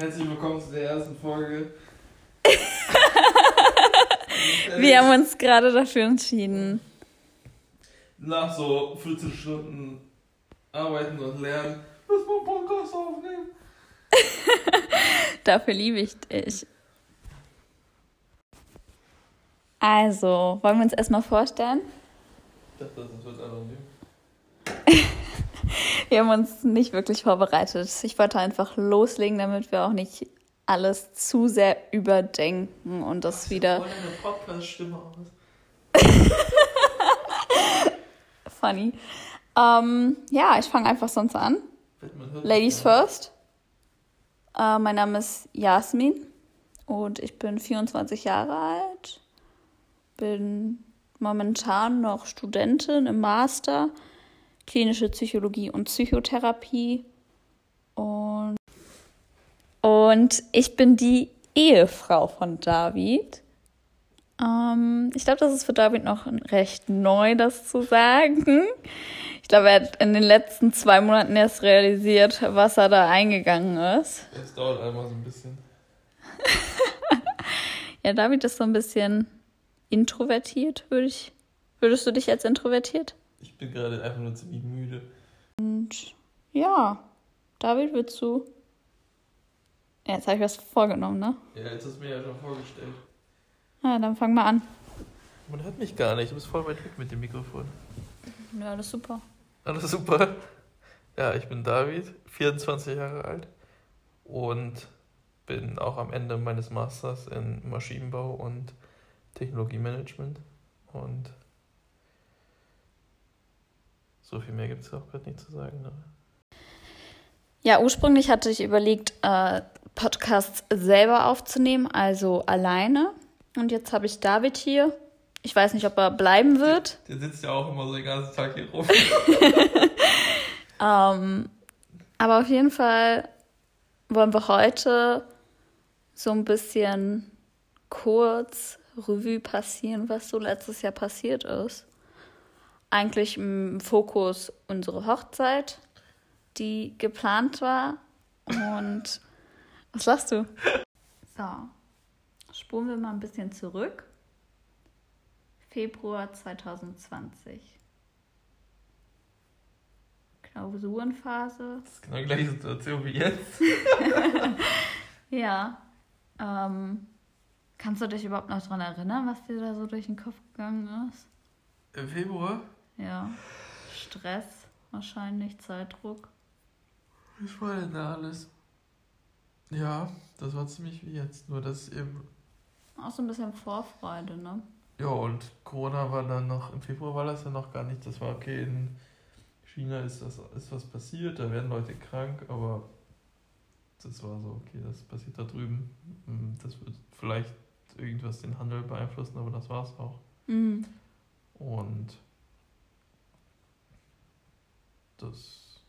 Herzlich willkommen zu der ersten Folge. Wir haben uns gerade dafür entschieden. Nach so 14 Stunden Arbeiten und Lernen, müssen wir einen Podcast aufnehmen. Dafür liebe ich dich. Also, wollen wir uns erstmal vorstellen? Ich dachte, das wird anonym. Wir haben uns nicht wirklich vorbereitet. Ich wollte einfach loslegen, damit wir auch nicht alles zu sehr überdenken und das wieder Voll deine Podcast-Stimme aus. funny. Ähm, ja, ich fange einfach sonst an. Ladies nicht. first. Äh, mein Name ist Jasmin und ich bin 24 Jahre alt. Bin momentan noch Studentin im Master klinische Psychologie und Psychotherapie. Und, und ich bin die Ehefrau von David. Ähm, ich glaube, das ist für David noch recht neu, das zu sagen. Ich glaube, er hat in den letzten zwei Monaten erst realisiert, was er da eingegangen ist. Es dauert einmal so ein bisschen. Ja, David ist so ein bisschen introvertiert, würde ich. Würdest du dich als introvertiert? Ich bin gerade einfach nur ziemlich müde. Und ja, David, willst du. Ja, jetzt habe ich was vorgenommen, ne? Ja, jetzt hast du mir ja schon vorgestellt. Ja, dann fang mal an. Man hört mich gar nicht, du bist voll weit weg mit dem Mikrofon. Ja, ist super. Alles super. Ja, ich bin David, 24 Jahre alt und bin auch am Ende meines Masters in Maschinenbau und Technologiemanagement. Und so viel mehr gibt es auch gerade nicht zu sagen. Ne? Ja, ursprünglich hatte ich überlegt, äh, Podcasts selber aufzunehmen, also alleine. Und jetzt habe ich David hier. Ich weiß nicht, ob er bleiben wird. Der sitzt ja auch immer so den ganzen Tag hier rum. Ähm, aber auf jeden Fall wollen wir heute so ein bisschen kurz Revue passieren, was so letztes Jahr passiert ist. Eigentlich im Fokus unsere Hochzeit, die geplant war. Und was lachst du? So, spulen wir mal ein bisschen zurück. Februar 2020. Klausurenphase. Das ist genau die gleiche Situation wie jetzt. Ja. Ähm, kannst du dich überhaupt noch daran erinnern, was dir da so durch den Kopf gegangen ist? Im Februar? Ja. Stress wahrscheinlich, Zeitdruck. Was war denn da alles? Ja, das war ziemlich wie jetzt. Nur dass eben. Auch so ein bisschen Vorfreude, ne? Ja, und Corona war dann noch. Im Februar war das ja noch gar nicht. Das war okay. In China ist, das, ist was passiert. Da werden Leute krank. Aber das war so, okay, das passiert da drüben. Hm, Das wird vielleicht irgendwas den Handel beeinflussen. Aber das war's auch. Mhm. Und das.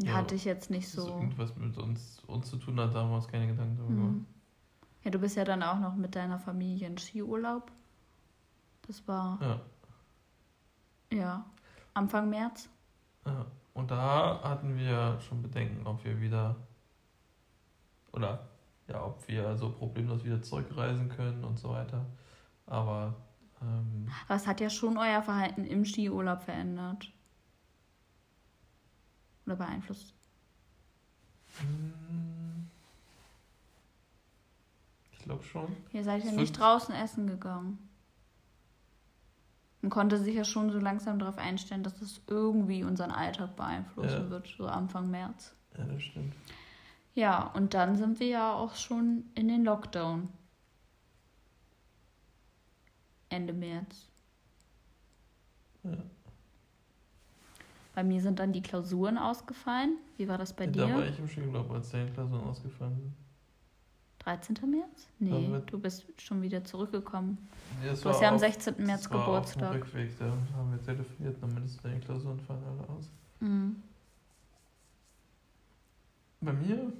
Ja, hatte ich jetzt nicht so. irgendwas mit uns, uns zu tun hat, da haben wir uns keine Gedanken darüber gemacht. Mhm. Ja, du bist ja dann auch noch mit deiner Familie in Skiurlaub. Das war, Ja. ja, Anfang März. Ja, und da hatten wir schon Bedenken, ob wir wieder oder ja, ob wir so problemlos wieder zurückreisen können und so weiter. Aber ähm, Aber es hat ja schon euer Verhalten im Skiurlaub verändert. Oder beeinflusst. mm, ich glaube schon. Ihr seid ja nicht draußen essen gegangen. Man konnte sich ja schon so langsam darauf einstellen, dass es irgendwie unseren Alltag beeinflussen Ja. wird, so Anfang März. Ja, das stimmt. Ja, und dann sind wir ja auch schon in den Lockdown. Ende März. Ja. Bei mir sind dann die Klausuren ausgefallen. Wie war das bei Da war dir? ich im Skiurlaub, als die Klausuren ausgefallen sind. 13. März? Nee, du bist schon wieder zurückgekommen. Ja, Du hast war ja am auf- 16. März war Geburtstag. Auf dem Rückweg, da haben wir telefoniert, meinst du, deine Klausuren fallen alle aus. Mhm. Bei mir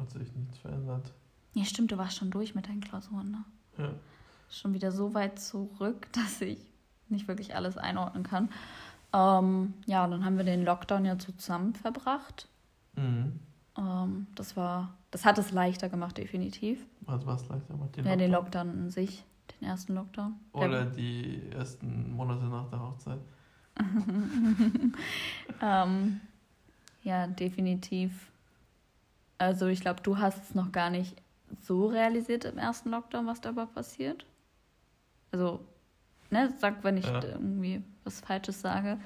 hat sich nichts verändert. Ja, stimmt, du warst schon durch mit deinen Klausuren, ne? Ja. Schon wieder so weit zurück, dass ich nicht wirklich alles einordnen kann. Ähm, ja, dann haben wir den Lockdown ja zusammen verbracht. Mhm. Ähm, das war, das hat es leichter gemacht, definitiv. Was war es leichter gemacht? Den ja, den Lockdown an sich, den ersten Lockdown. Oder die ersten Monate nach der Hochzeit. ähm, ja, definitiv. Also ich glaube, du hast es noch gar nicht so realisiert im ersten Lockdown, was dabei passiert. Also, ne, sag, wenn ich ja. irgendwie was Falsches sage.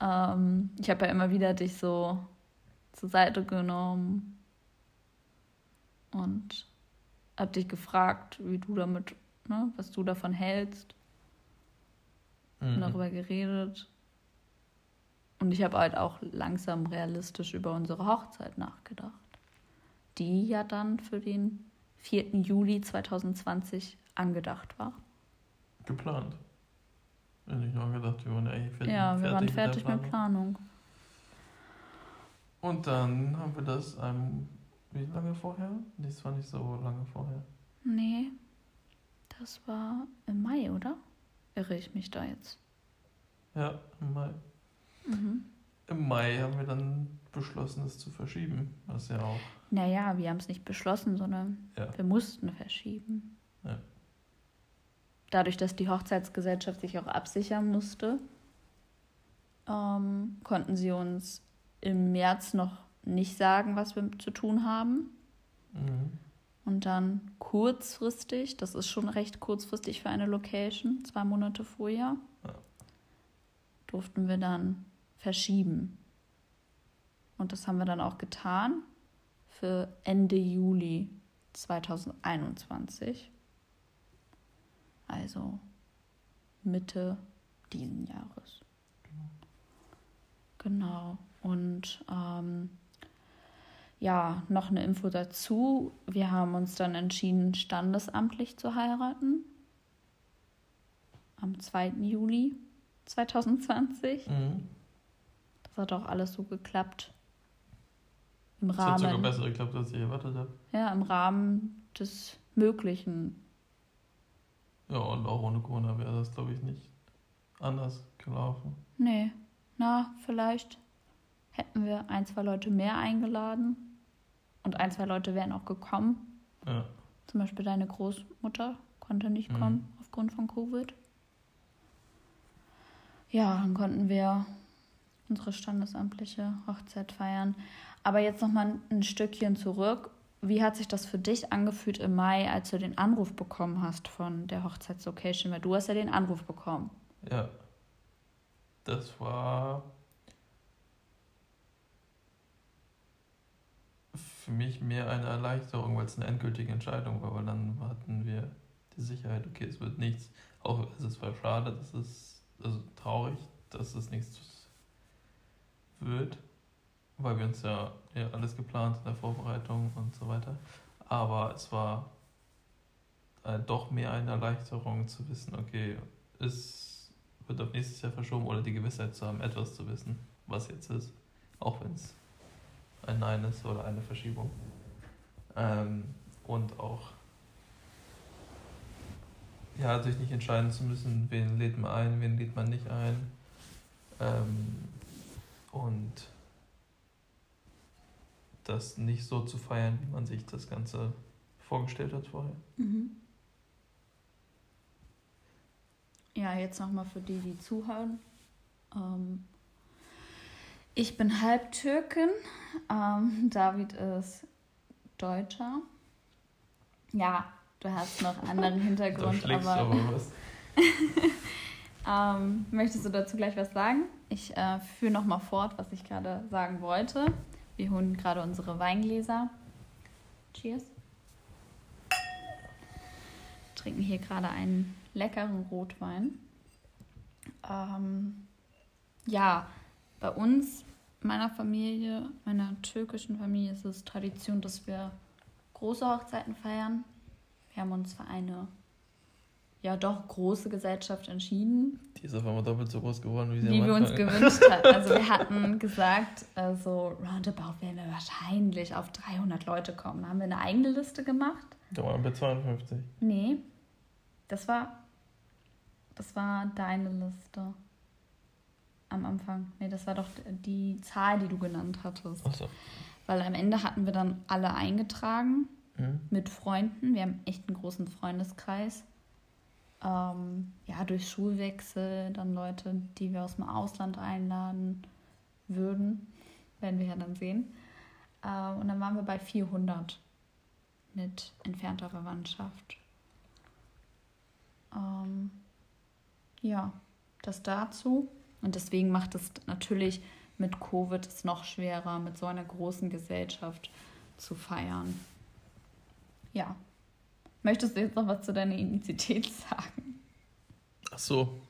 Ähm, ich habe ja immer wieder dich so zur Seite genommen und habe dich gefragt, wie du damit, ne, was du davon hältst. Mhm. Und darüber geredet. Und ich habe halt auch langsam realistisch über unsere Hochzeit nachgedacht, die ja dann für den 4. Juli 2020 angedacht war. Geplant. Wenn ich noch gedacht, wir waren ja fertig. Ja, wir waren fertig mit, mit Planung. Und dann haben wir das ähm, wie lange vorher? Das war nicht so lange vorher. Nee, das war im Mai, oder? Irre ich mich da jetzt? Ja, im Mai. Mhm. Im Mai haben wir dann beschlossen, es zu verschieben, was ja auch. Naja, wir haben es nicht beschlossen, sondern ja. wir mussten verschieben. Ja. Dadurch, dass die Hochzeitsgesellschaft sich auch absichern musste, ähm, konnten sie uns im März noch nicht sagen, was wir zu tun haben. Mhm. Und dann kurzfristig, das ist schon recht kurzfristig für eine Location, zwei Monate vorher, ja. durften wir dann verschieben. Und das haben wir dann auch getan für Ende Juli 2021. Also Mitte diesen Jahres. Genau. Und ähm, ja, noch eine Info dazu. Wir haben uns dann entschieden, standesamtlich zu heiraten. Am 2. Juli 2020. Mhm. Das hat auch alles so geklappt. Im das Rahmen. hat sogar besser geklappt, als ich erwartet habe. Ja, im Rahmen des Möglichen. Ja, und auch ohne Corona wäre das, glaube ich, nicht anders gelaufen. Nee. Na, vielleicht hätten wir ein, zwei Leute mehr eingeladen. Und ein, zwei Leute wären auch gekommen. Ja. Zum Beispiel deine Großmutter konnte nicht mhm. kommen aufgrund von Covid. Ja, dann konnten wir unsere standesamtliche Hochzeit feiern. Aber jetzt noch mal ein Stückchen zurück. Wie hat sich das für dich angefühlt im Mai, als du den Anruf bekommen hast von der Hochzeitslocation? Weil du hast ja den Anruf bekommen. Ja. Das war für mich mehr eine Erleichterung, weil es eine endgültige Entscheidung war, weil dann hatten wir die Sicherheit, okay, es wird nichts. Auch es ist zwar schade, dass es, also traurig, dass es nichts wird, weil wir uns ja, ja alles geplant in der Vorbereitung und so weiter. Aber es war äh, doch mehr eine Erleichterung zu wissen, okay, es wird auf nächstes Jahr verschoben oder die Gewissheit zu haben, etwas zu wissen, was jetzt ist, auch wenn es ein Nein ist oder eine Verschiebung. Ähm, und auch ja, sich nicht entscheiden zu müssen, wen lädt man ein, wen lädt man nicht ein. Ähm, und das nicht so zu feiern, wie man sich das Ganze vorgestellt hat vorher. Mhm. Ja, jetzt nochmal für die, die zuhören. Ähm, ich bin Halbtürkin. Ähm, David ist Deutscher. Ja, du hast noch einen anderen Hintergrund, aber. aber was. ähm, möchtest du dazu gleich was sagen? Ich äh, führe nochmal fort, was ich gerade sagen wollte. Wir holen gerade unsere Weingläser. Cheers. Trinken hier gerade einen leckeren Rotwein. Ähm, ja, bei uns, meiner Familie, meiner türkischen Familie, ist es Tradition, dass wir große Hochzeiten feiern. Wir haben uns für eine ja doch große Gesellschaft entschieden. Die ist auf einmal doppelt so groß geworden, wie sie Wie wir uns gewünscht hatten. Also wir hatten gesagt, also roundabout werden wir wahrscheinlich auf 300 Leute kommen. Da haben wir eine eigene Liste gemacht. Da waren wir 52. Nee, das war, das war deine Liste am Anfang. Nee, das war doch die Zahl, die du genannt hattest. Ach so. weil am Ende hatten wir dann alle eingetragen Mhm. mit Freunden. Wir haben echt einen großen Freundeskreis. Ähm, ja, durch Schulwechsel, dann Leute, die wir aus dem Ausland einladen würden, werden wir ja dann sehen. Äh, und dann waren wir bei 400 mit entfernter Verwandtschaft. Ähm, ja, das dazu. Und deswegen macht es natürlich mit Covid es noch schwerer, mit so einer großen Gesellschaft zu feiern. Ja. Möchtest du jetzt noch was zu deiner Identität sagen? Ach so.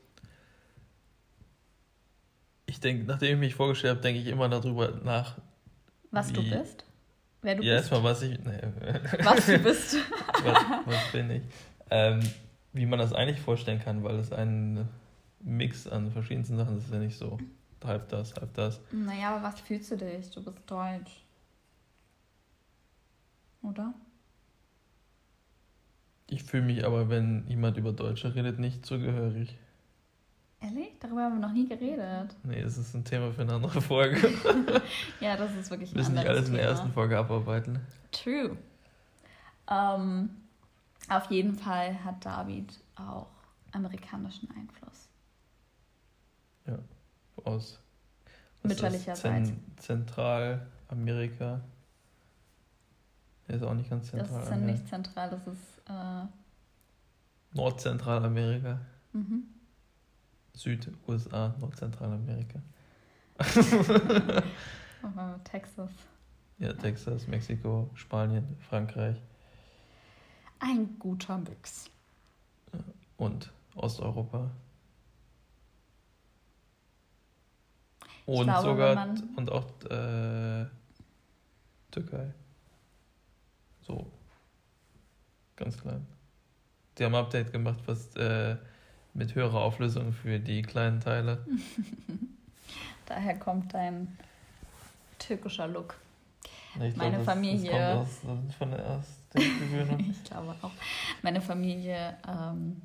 Ich denke, nachdem ich mich vorgestellt habe, denke ich immer darüber nach. Was du bist? Wer du ja, bist? erstmal, was ich. Nee, Was du bist. was, was bin ich? Ähm, wie man das eigentlich vorstellen kann, weil es ein Mix an verschiedensten Sachen ist. Ist ja nicht so halb das, halb das. naja, aber was fühlst du dich? Du bist deutsch. Oder? Ich fühle mich aber, wenn jemand über Deutsche redet, nicht zugehörig. Ehrlich? Darüber haben wir noch nie geredet. Nee, es ist ein Thema für eine andere Folge. Ja, das ist wirklich Wir ein müssen nicht alles in der Thema. ersten Folge abarbeiten. True. Ähm, auf jeden Fall hat David auch amerikanischen Einfluss. Aus was ist das? Mütterlicherseits. Zentralamerika. Er ist auch nicht ganz Das ist zentral. ja nicht zentral, das ist äh, Nordzentralamerika. mhm. Süd-USA, Nordzentralamerika. Texas. Ja, Texas, Mexiko, Spanien, Frankreich Ein guter Mix. und Osteuropa. Und glaube, sogar und auch äh, Türkei. So. Ganz klein. Die haben ein Update gemacht, was äh, mit höherer Auflösung für die kleinen Teile. Daher kommt dein türkischer Look. Ich Meine das, Familie- Das kommt aus, von der, Gewöhnung. Ich glaube auch. Meine Familie ähm,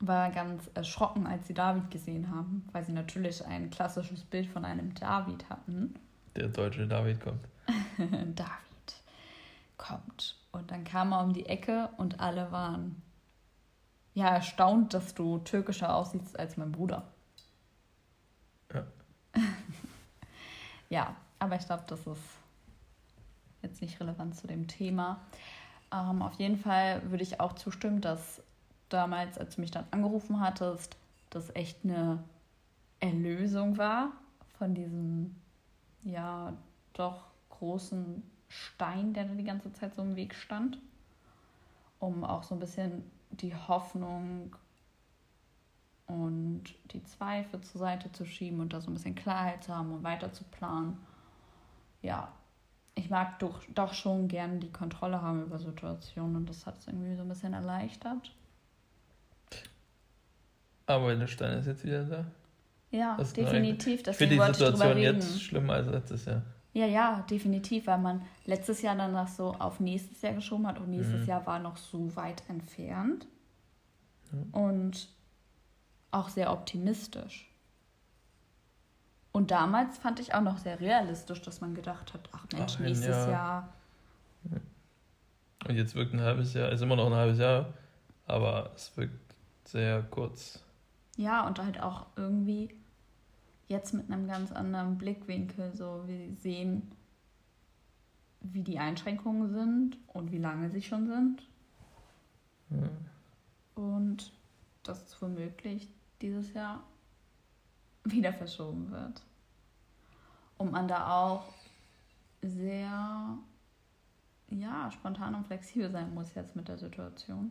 war ganz erschrocken, als sie David gesehen haben, weil sie natürlich ein klassisches Bild von einem David hatten. Der deutsche David kommt. David kommt. Und dann kam er um die Ecke und alle waren ja erstaunt, dass du türkischer aussiehst als mein Bruder. Ja. ja, aber ich glaube, das ist jetzt nicht relevant zu dem Thema. Ähm, auf jeden Fall würde ich auch zustimmen, dass damals, als du mich dann angerufen hattest, das echt eine Erlösung war von diesem, ja, doch großen Stein, der da die ganze Zeit so im Weg stand, um auch so ein bisschen die Hoffnung und die Zweifel zur Seite zu schieben und da so ein bisschen Klarheit zu haben und weiter zu planen. Ja, ich mag doch, doch schon gerne die Kontrolle haben über Situationen und das hat es irgendwie so ein bisschen erleichtert. Aber der Stein ist jetzt wieder da. Ja, Das ist definitiv. Ich finde die Situation jetzt schlimmer als letztes Jahr. Ja, ja, definitiv, weil man letztes Jahr danach so auf nächstes Jahr geschoben hat und nächstes Mhm. Jahr war noch so weit entfernt. Ja. Und auch sehr optimistisch. Und damals fand ich auch noch sehr realistisch, dass man gedacht hat, ach Mensch, Ach, nächstes Jahr. Jahr. Und jetzt wirkt ein halbes Jahr, ist immer noch ein halbes Jahr, aber es wirkt sehr kurz. Ja, und halt auch irgendwie jetzt mit einem ganz anderen Blickwinkel. So, wir sehen, wie die Einschränkungen sind und wie lange sie schon sind. Ja. Und dass es womöglich dieses Jahr wieder verschoben wird. Und man da auch sehr ja, spontan und flexibel sein muss jetzt mit der Situation.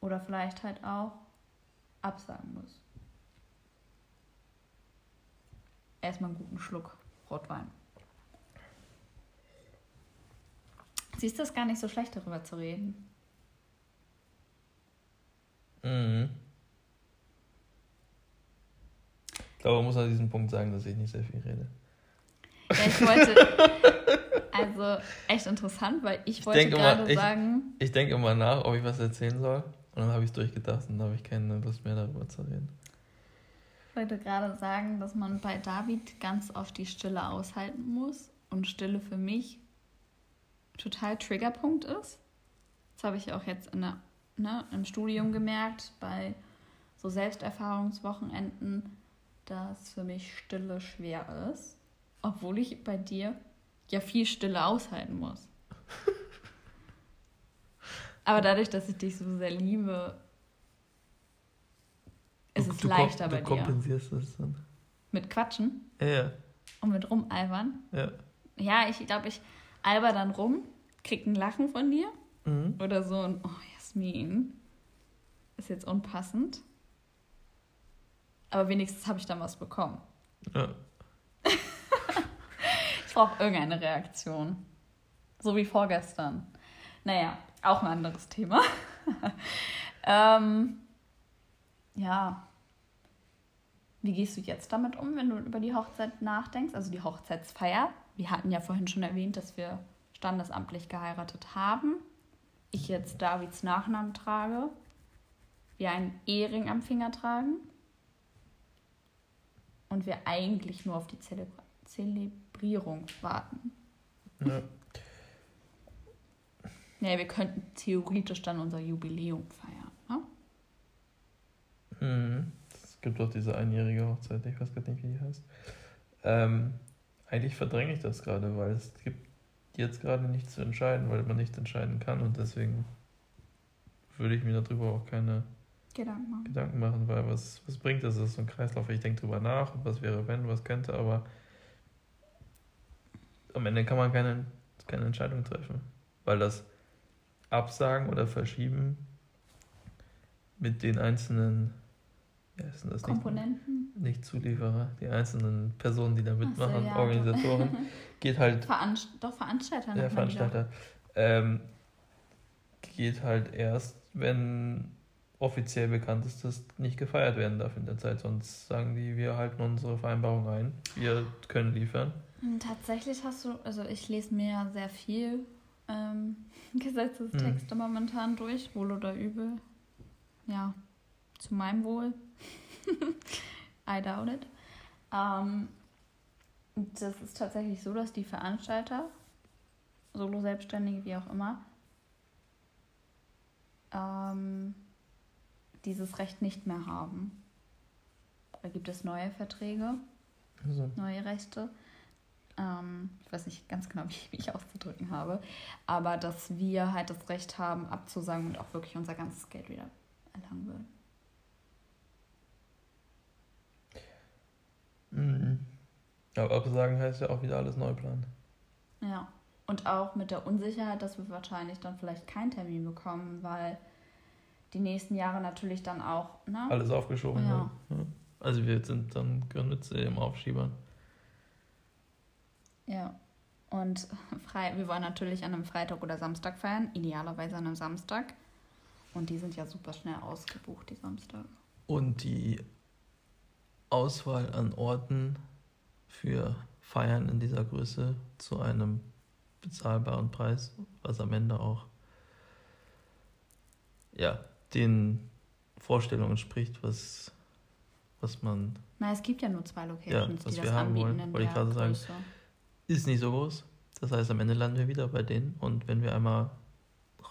Oder vielleicht halt auch absagen muss. Erstmal einen guten Schluck Rotwein. Siehst du es gar nicht so schlecht, darüber zu reden? Mhm. Ich glaube, man muss an diesem Punkt sagen, dass ich nicht sehr viel rede. Ja, ich wollte. Also echt interessant, weil ich, Ich wollte gerade ich- sagen. Ich denke immer nach, ob ich was erzählen soll. Und dann habe ich es durchgedacht und dann habe ich keine Lust mehr darüber zu reden. Ich wollte gerade sagen, dass man bei David ganz oft die Stille aushalten muss und Stille für mich total Triggerpunkt ist. Das habe ich auch jetzt in der, ne, im Studium gemerkt, bei so Selbsterfahrungswochenenden, dass für mich Stille schwer ist, obwohl ich bei dir ja viel Stille aushalten muss. Aber dadurch, dass ich dich so sehr liebe, ist Du- es du leichter bei Du dir. kompensierst das dann. Mit Quatschen Ja, ja. und mit rumalbern. ja. Ja, ich glaube, ich alber dann rum, krieg ein Lachen von dir Mhm. oder so ein, oh Jasmin, ist jetzt unpassend. Aber wenigstens habe ich dann was bekommen. ja. Ich brauche irgendeine Reaktion. So wie vorgestern. Naja, auch ein anderes Thema. ähm, ja. Wie gehst du jetzt damit um, wenn du über die Hochzeit nachdenkst? Also die Hochzeitsfeier. Wir hatten ja vorhin schon erwähnt, dass wir standesamtlich geheiratet haben. Ich jetzt Davids Nachnamen trage. Wir einen Ehering am Finger tragen. Und wir eigentlich nur auf die Zelebra Zelebrierung warten. ja. Ja, wir könnten theoretisch dann unser Jubiläum feiern. Mhm. Es gibt auch diese einjährige Hochzeit, ich weiß gerade nicht, wie die heißt. Ähm, eigentlich verdränge ich das gerade, weil es gibt jetzt gerade nichts zu entscheiden, weil man nicht entscheiden kann und deswegen würde ich mir darüber auch keine Gedanken machen. Gedanken machen, weil was, was bringt das? Das ist so ein Kreislauf. Ich denke drüber nach, was wäre, wenn, was könnte, aber am Ende kann man keine, keine Entscheidung treffen, weil das Absagen oder Verschieben mit den einzelnen wie heißt denn das nicht, Komponenten. nicht Zulieferer, die einzelnen Personen, die da Ach so, mitmachen, ja, Organisatoren, geht halt Veranst doch, Veranstalter. doch. Veranstalter, ähm, geht halt erst, wenn offiziell bekannt ist, dass nicht gefeiert werden darf in der Zeit. Sonst sagen die, wir halten unsere Vereinbarung ein, wir können liefern. Hm, Tatsächlich hast du, also ich lese mir ja sehr viel ähm, Gesetzestexte momentan durch, wohl oder übel. Ja, zu meinem Wohl. I doubt it. Ähm, das ist tatsächlich so, dass die Veranstalter, Solo-Selbstständige, wie auch immer, ähm, dieses Recht nicht mehr haben. Da gibt es neue Verträge Also, neue Rechte. Ähm, ich weiß nicht ganz genau, wie ich mich auszudrücken habe, aber dass wir halt das Recht haben, abzusagen und auch wirklich unser ganzes Geld wieder erlangen würden. Mhm. Aber absagen heißt ja auch wieder alles neu planen. Ja. Und auch mit der Unsicherheit, dass wir wahrscheinlich dann vielleicht keinen Termin bekommen, weil die nächsten Jahre natürlich dann auch, ne? Alles aufgeschoben. Ja. wird, Ja. Also wir sind dann Gründnitze im Aufschiebern. Ja. Und frei, wir wollen natürlich an einem Freitag oder Samstag feiern, idealerweise an einem Samstag. Und die sind ja super schnell ausgebucht, die Samstage. Und die Auswahl an Orten für Feiern in dieser Größe zu einem bezahlbaren Preis, was am Ende auch ja, den Vorstellungen entspricht, was, was man Na, es gibt ja nur zwei Locations, was die wir das haben anbieten wollen, in wollte ich gerade sagen. Ist nicht so groß. Das heißt, am Ende landen wir wieder bei denen und wenn wir einmal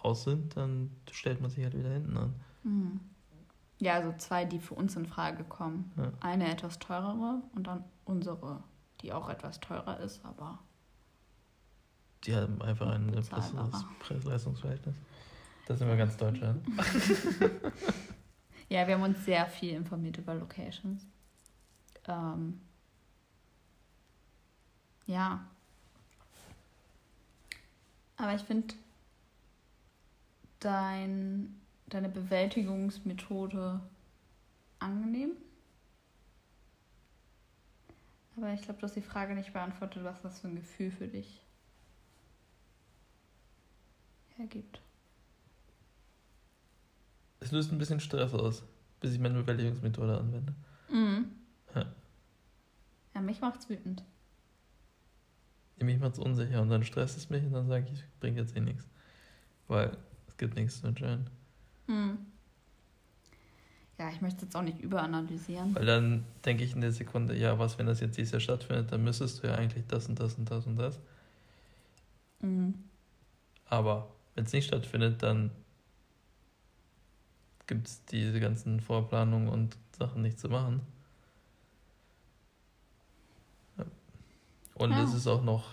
raus sind, dann stellt man sich halt wieder hinten an. Mhm. Ja, also zwei, die für uns in Frage kommen. Ja. Eine etwas teurere und dann unsere, die auch etwas teurer ist, aber Die haben einfach ein besseres Preis-Leistungsverhältnis. Das sind wir ganz Deutschland. ja, wir haben uns sehr viel informiert über Locations. Ähm, ja. Aber ich finde dein, deine Bewältigungsmethode angenehm. Aber ich glaube, du hast die Frage nicht beantwortet, was das für ein Gefühl für dich hergibt. Es löst ein bisschen Stress aus, bis ich meine Bewältigungsmethode anwende. Mhm. Ja. Ja, mich macht's wütend. Mich macht es unsicher und dann stresst es mich und dann sage ich, bringt jetzt eh nichts. Weil es gibt nichts zu entscheiden. Mhm. Ja, ich möchte es jetzt auch nicht überanalysieren. Weil dann denke ich in der Sekunde, ja, was, wenn das jetzt dieses Jahr stattfindet, dann müsstest du ja eigentlich das und das und das und das. Aber wenn es nicht stattfindet, dann gibt es diese ganzen Vorplanungen und Sachen nicht zu machen. Und Ja. es ist auch noch,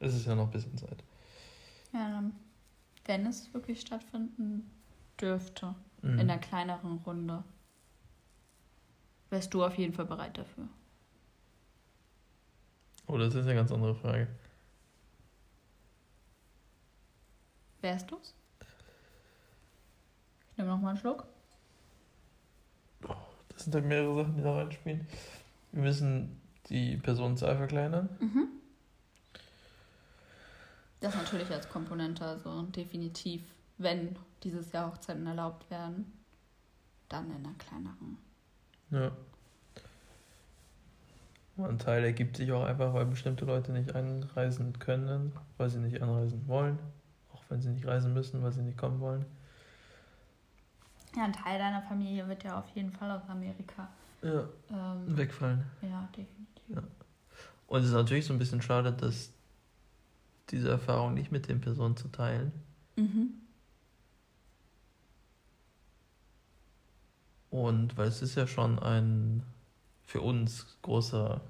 es ist ja noch ein bisschen Zeit. Ja, dann, wenn es wirklich stattfinden dürfte, Mhm. in einer kleineren Runde, wärst du auf jeden Fall bereit dafür. Oh, das ist eine ganz andere Frage. Wärst du's? Ich nehme noch mal einen Schluck. Das sind halt mehrere Sachen, die da reinspielen. Wir müssen die Personenzahl verkleinern. Mhm. Das natürlich als Komponente, also definitiv, wenn dieses Jahr Hochzeiten erlaubt werden, dann in einer kleineren. Ja. Ein Teil ergibt sich auch einfach, weil bestimmte Leute nicht einreisen können, weil sie nicht anreisen wollen. Auch wenn sie nicht reisen müssen, weil sie nicht kommen wollen. Ja, ein Teil deiner Familie wird ja auf jeden Fall aus Amerika. Ja. Ähm, Wegfallen. ja, definitiv. Und es ist natürlich so ein bisschen schade, dass diese Erfahrung nicht mit den Personen zu teilen. Mhm. Und weil es ist ja schon ein für uns großer,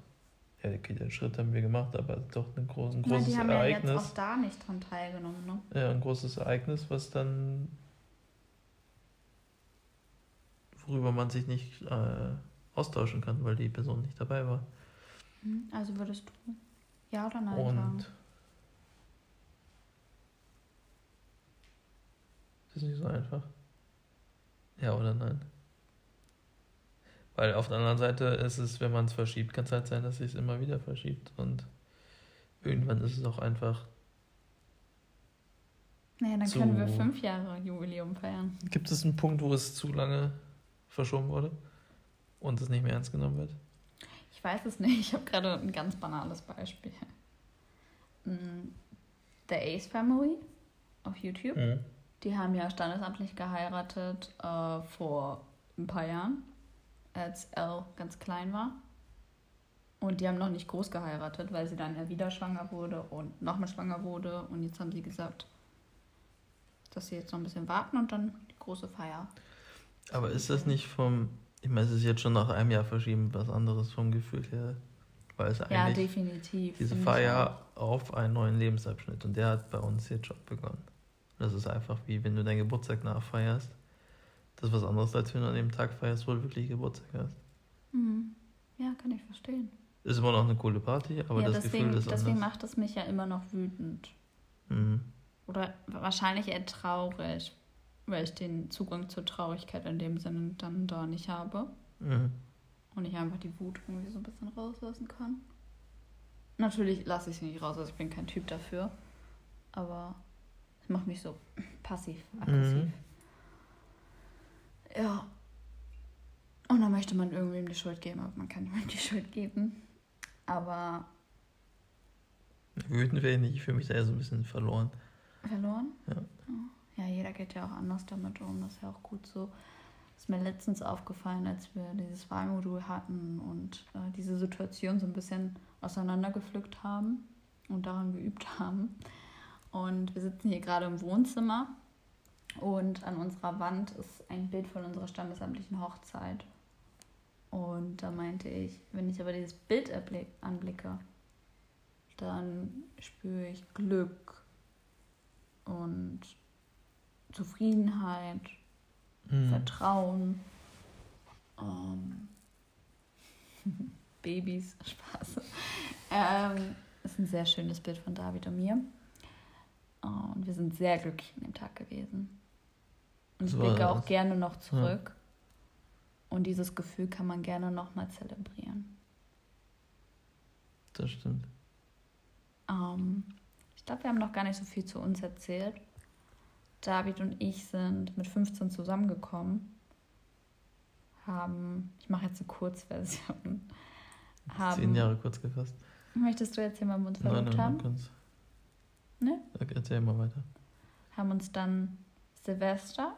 ja, okay, den Schritt haben wir gemacht, aber doch ein, groß, ein großes die haben ja Ereignis. jetzt auch da nicht dran teilgenommen, ne? Ja, ein großes Ereignis, was dann, worüber man sich nicht äh, austauschen kann, weil die Person nicht dabei war. Mhm. Also würdest du ja oder nein Und sagen? Das ist nicht so einfach. Ja oder nein? Weil auf der anderen Seite ist es, wenn man es verschiebt, kann es halt sein, dass sich es immer wieder verschiebt. Und irgendwann ist es auch einfach. Naja, dann zu- können wir fünf Jahre Jubiläum feiern. Gibt es einen Punkt, wo es zu lange verschoben wurde und es nicht mehr ernst genommen wird? Ich weiß es nicht. Ich habe gerade ein ganz banales Beispiel. Mm, The Ace Family auf YouTube. Mhm. Die haben ja standesamtlich geheiratet äh, vor ein paar Jahren, als Elle ganz klein war. Und die haben noch nicht groß geheiratet, weil sie dann ja wieder schwanger wurde und nochmal schwanger wurde. Und jetzt haben sie gesagt, dass sie jetzt noch ein bisschen warten und dann die große Feier. Aber ist das nicht vom, ich meine, es ist jetzt schon nach einem Jahr verschieben, was anderes vom Gefühl her, weil es Ja, eigentlich definitiv. diese Feier auf einen neuen Lebensabschnitt und der hat bei uns jetzt schon begonnen. Das ist einfach wie wenn du deinen Geburtstag nachfeierst. Das ist was anderes, als wenn du an dem Tag feierst, wo du wirklich Geburtstag hast. Mhm. Ja, kann ich verstehen. Ist immer noch eine coole Party, aber ja, das deswegen, Gefühl ist deswegen anders. macht es mich ja immer noch wütend. Mhm. Oder wahrscheinlich eher traurig, weil ich den Zugang zur Traurigkeit in dem Sinne dann da nicht habe. Mhm. Und ich einfach die Wut irgendwie so ein bisschen rauslassen kann. Natürlich lasse ich sie nicht raus, also ich bin kein Typ dafür. Aber macht mich so passiv-aggressiv. Mhm. Ja. Und dann möchte man irgendwem die Schuld geben, aber man kann niemandem die Schuld geben. Aber Wütend wäre ich nicht, ich fühle mich da eher so ein bisschen verloren. verloren? Ja. Ja, jeder geht ja auch anders damit um, das ist ja auch gut so. Ist mir letztens aufgefallen, als wir dieses Wahlmodul hatten und äh, diese Situation so ein bisschen auseinandergepflückt haben und daran geübt haben. Und wir sitzen hier gerade im Wohnzimmer und an unserer Wand ist ein Bild von unserer standesamtlichen Hochzeit. Und da meinte ich, wenn ich aber dieses Bild anblicke, dann spüre ich Glück und Zufriedenheit, Mhm. Vertrauen, ähm, Babys, Spaß. Ähm, ist ein sehr schönes Bild von David und mir. Und wir sind sehr glücklich an dem Tag gewesen. Und ich Das war blicke auch gerne noch zurück. Und dieses Gefühl kann man gerne nochmal zelebrieren. Das stimmt. Ähm, ich glaube, wir haben noch gar nicht so viel zu uns erzählt. David und ich sind mit 15 zusammengekommen. Haben, ich mache jetzt eine Kurzversion. Haben, Zehn Jahre kurz gefasst. Möchtest du erzählen, wann wir uns Nein, verlobt nein, haben? du kannst. Ne? Okay, erzähl mal weiter. Haben uns dann Silvester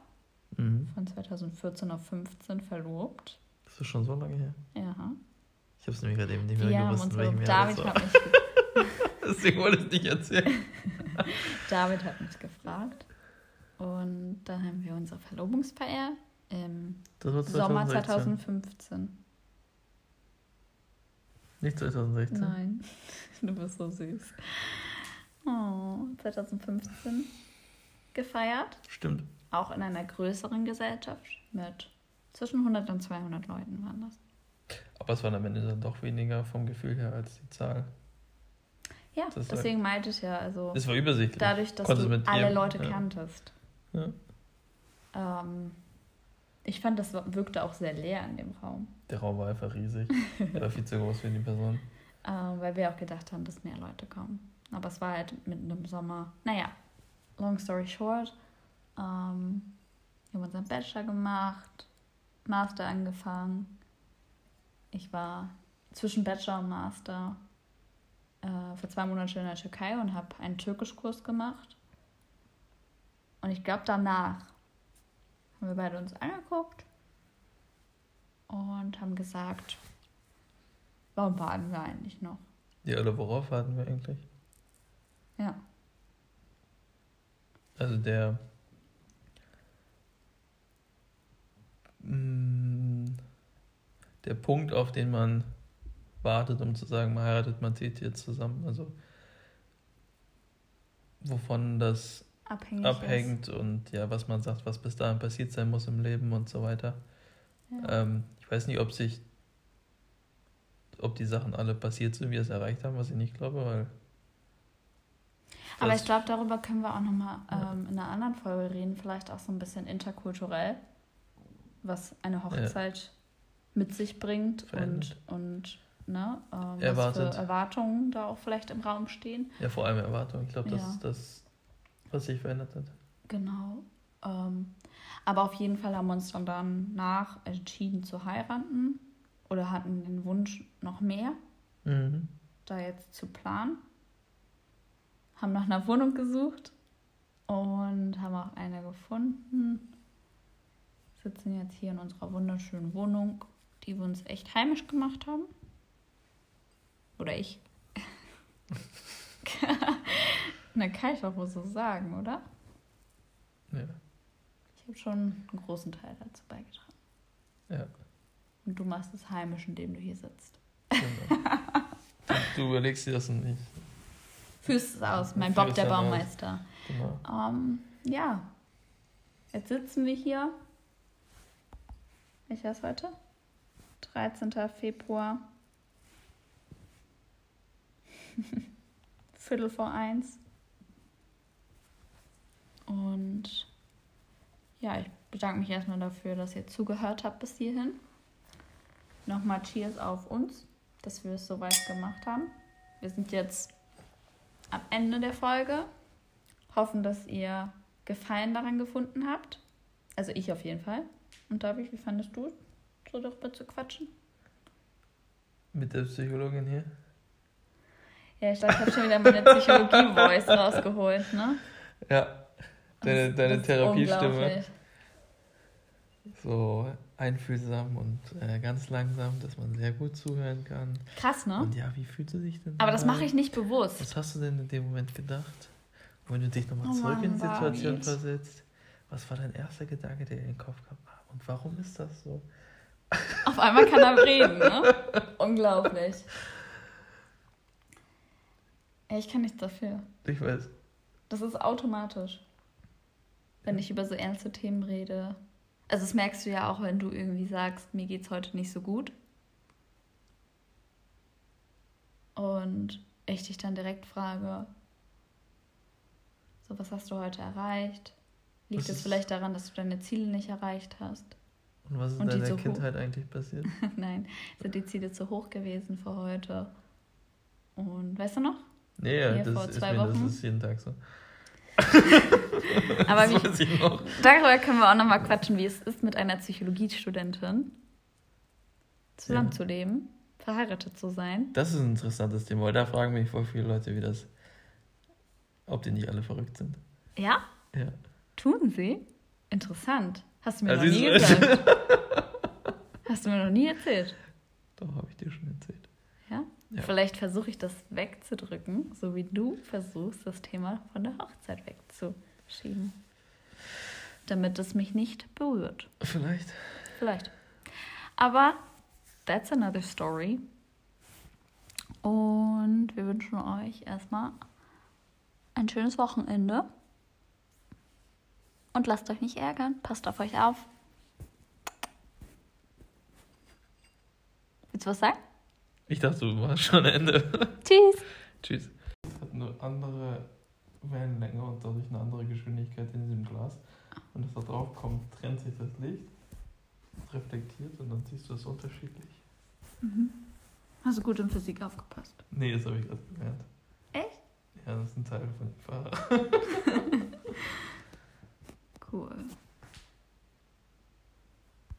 Mhm. von 2014 auf 15 verlobt. Das ist schon so lange her. Ja. Ich habe es nämlich gerade eben nicht mehr Wir haben gewusst, uns in welchem verlobt. Jahr David das war. hat mich Deswegen wollte ich es nicht erzählen. David hat mich gefragt. Und dann haben wir unsere Verlobungsfeier im Sommer 2016. 2015. Nicht 2016. Nein, du bist so süß. Oh, 2015 gefeiert. Stimmt. Auch in einer größeren Gesellschaft mit zwischen 100 und 200 Leuten waren das. Aber es waren am Ende dann doch weniger vom Gefühl her als die Zahl. Ja, Das war- deswegen meinte ich ja, also Es war übersichtlich. dadurch, dass Konntest du alle jedem- Leute ja. kanntest. Ja. Ähm, ich fand, das war- wirkte auch sehr leer in dem Raum, Der Raum war einfach riesig. Er war viel zu groß für die Person. ähm, weil wir auch gedacht haben, dass mehr Leute kommen. Aber es war halt mitten im Sommer. Naja, long story short, ähm, wir haben unseren Bachelor gemacht, Master angefangen. Ich war zwischen Bachelor und Master äh, für zwei Monate in der Türkei und habe einen Türkischkurs gemacht. Und ich glaube, danach haben wir beide uns angeguckt und haben gesagt, warum warten wir eigentlich noch? Ja, oder worauf warten wir eigentlich? Ja. Also der Mm, der Punkt, auf den man wartet, um zu sagen, man heiratet, man zieht jetzt zusammen. Also wovon das Abhängig abhängt und ja, was man sagt, was bis dahin passiert sein muss im Leben und so weiter. Ist. Ja. Ähm, ich weiß nicht, ob sich, ob die Sachen alle passiert sind, wie wir es erreicht haben, was ich nicht glaube, weil. Aber das- ich glaube, darüber können wir auch nochmal Ja. ähm, in einer anderen Folge reden, vielleicht auch so ein bisschen interkulturell, was eine Hochzeit mit sich bringt und, Verändert. und ne, ähm, was für Erwartungen da auch vielleicht im Raum stehen. ja, vor allem Erwartung. Ich glaube, das Ja. ist das, was sich verändert hat. Genau. Ähm, aber auf jeden Fall haben wir uns dann danach entschieden zu heiraten oder hatten den Wunsch noch mehr, Mhm. da jetzt zu planen. Haben nach einer Wohnung gesucht und haben auch eine gefunden. Sitzen jetzt hier in unserer wunderschönen Wohnung, die wir uns echt heimisch gemacht haben. Oder ich. Na, kann ich auch wohl so sagen, oder? Ja. Ich habe schon einen großen Teil dazu beigetragen. Ja. Und du machst es heimisch, indem du hier sitzt. Genau. du, du überlegst dir das und ich. Es aus, mein Bob der. Baumeister. Genau. Ähm, ja, jetzt sitzen wir hier. Welcher ist heute? 13. Februar. Viertel vor eins. Und ja, ich bedanke mich erstmal dafür, dass ihr zugehört habt bis hierhin. Nochmal Cheers auf uns, dass wir es so weit gemacht haben. Wir sind jetzt am Ende der Folge. Hoffen, dass ihr Gefallen daran gefunden habt. Also ich auf jeden Fall. Und David, wie fandest du so darüber zu quatschen? Mit der Psychologin hier. Ja, ich glaube, ich habe schon wieder meine Psychologie-Voice rausgeholt, ne? Ja. Deine, deine unglaublich. So einfühlsam und äh, ganz langsam, dass man sehr gut zuhören kann. Krass, ne? Und ja, wie fühlt du dich denn? Aber das mache ich nicht bewusst. Was hast du denn in dem Moment gedacht? Und wenn du dich nochmal Oh zurück in die Mann, Situation David. versetzt, was war dein erster Gedanke, der dir in den Kopf kam? Ah, Und warum ist das so? Auf einmal kann er reden, ne? Unglaublich. Ich kann nichts dafür. Ich weiß. Das ist automatisch. Wenn ich über so ernste Themen rede. Also das merkst du ja auch, wenn du irgendwie sagst, mir geht's heute nicht so gut. Und ich dich dann direkt frage, so was hast du heute erreicht? Liegt es vielleicht daran, dass du deine Ziele nicht erreicht hast? Und was ist in deiner Kindheit eigentlich passiert? Nein, sind die Ziele zu hoch gewesen für heute? Und weißt du noch? Nee, ja, Hier vor das, ist, zwei mir, das Wochen? ist jeden Tag so. Aber wie. Darüber können wir auch nochmal quatschen, wie es ist, mit einer Psychologiestudentin zusammenzuleben, verheiratet zu sein. Das ist ein interessantes Thema, weil da fragen mich voll viele Leute, wie das, ob die nicht alle verrückt sind. Ja, Ja. tun sie. Interessant. Hast du mir Ja, noch nie gesagt. Hast du mir noch nie erzählt. Doch, habe ich dir schon erzählt. Ja? Ja. Vielleicht versuche ich das wegzudrücken, so wie du versuchst, das Thema von der Hochzeit wegzuschieben. Damit es mich nicht berührt. Vielleicht. Vielleicht. Aber that's another story. Und wir wünschen euch erstmal ein schönes Wochenende. Und lasst euch nicht ärgern. Passt auf euch auf. Willst du was sagen? Ich dachte, du machst schon Ende. Tschüss. Tschüss. Es hat eine andere Wellenlänge und dadurch eine andere Geschwindigkeit in diesem Glas. Und es da drauf kommt, trennt sich das Licht, reflektiert und dann siehst du es unterschiedlich. Mhm. Hast du gut in Physik aufgepasst? Nee, das habe ich gerade gelernt. Echt? Ja, das ist ein Teil von dem Fahrer. Cool.